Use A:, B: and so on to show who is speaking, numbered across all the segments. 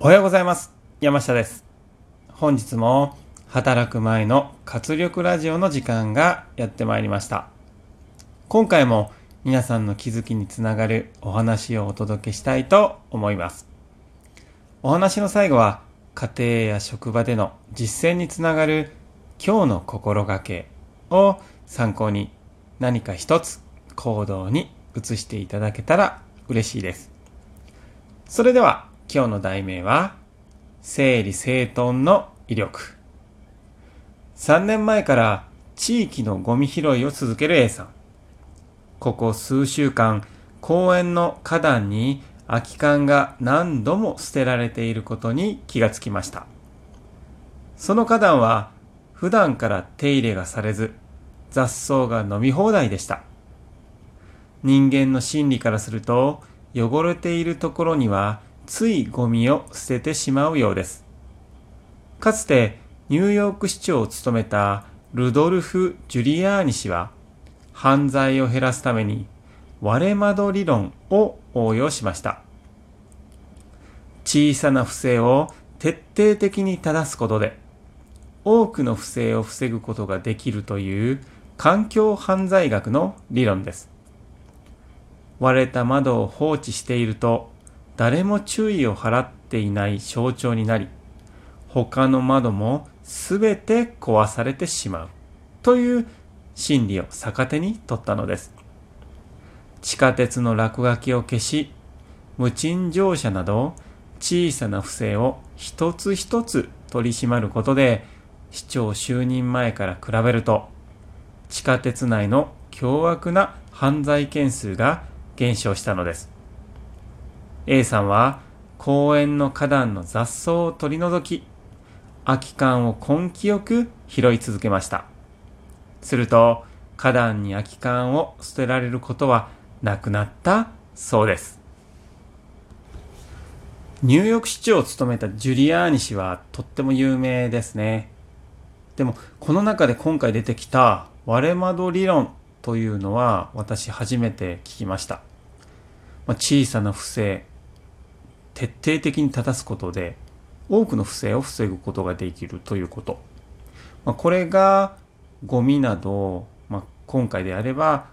A: おはようございます。山下です。本日も働く前の活力ラジオの時間がやってまいりました。今回も皆さんの気づきにつながるお話をお届けしたいと思います。お話の最後は家庭や職場での実践につながる今日の心がけを参考に何か一つ行動に移していただけたら嬉しいです。それでは今日の題名は整理整頓の威力。3年前から地域のゴミ拾いを続ける A さん。ここ数週間公園の花壇に空き缶が何度も捨てられていることに気がつきました。その花壇は普段から手入れがされず雑草が飲み放題でした。人間の心理からすると汚れているところにはついゴミを捨ててしまうようです。かつてニューヨーク市長を務めたルドルフ・ジュリアーニ氏は犯罪を減らすために割れ窓理論を応用しました。小さな不正を徹底的に正すことで多くの不正を防ぐことができるという環境犯罪学の理論です。割れた窓を放置していると誰も注意を払っていない象徴になり他の窓もすべて壊されてしまう。という心理を逆手に取ったのです。地下鉄の落書きを消し無賃乗車など小さな不正を一つ一つ取り締まることで市長就任前から比べると地下鉄内の凶悪な犯罪件数が減少したのです。A さんは公園の花壇の雑草を取り除き空き缶を根気よく拾い続けました。すると花壇に空き缶を捨てられることはなくなったそうです。ニューヨーク市長を務めたジュリアーニ氏はとっても有名ですね。でもこの中で今回出てきた割れ窓理論というのは私初めて聞きました、小さな不正徹底的に正すことで多くの不正を防ぐことができるということ、まあ、これがゴミなど、まあ、今回であれば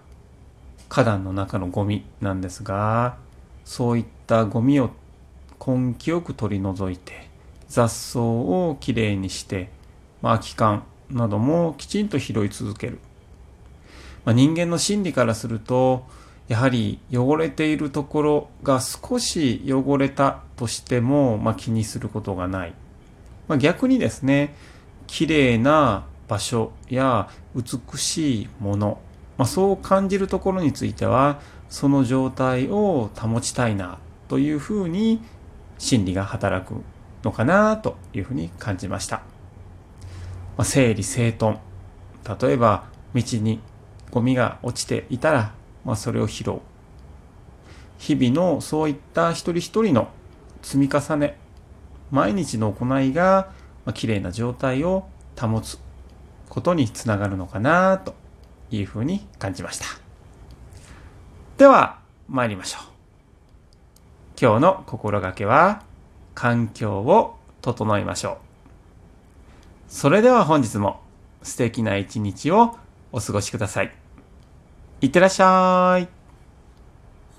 A: 花壇の中のゴミなんですがそういったゴミを根気よく取り除いて雑草をきれいにして、まあ、空き缶などもきちんと拾い続ける、まあ、人間の心理からするとやはり汚れているところが少し汚れたとしても、まあ、気にすることがない、まあ、逆にですね綺麗な場所や美しいもの、まあ、そう感じるところについてはその状態を保ちたいなというふうに心理が働くのかなというふうに感じました、まあ、整理整頓。例えば道にゴミが落ちていたらまあ、それを拾う。日々のそういった一人一人の積み重ね。毎日の行いが、まあ、綺麗な状態を保つことにつながるのかなというふうに感じました。では参りましょう。今日の心がけは環境を整えましょう。それでは本日も素敵な一日をお過ごしください。いってらっしゃい。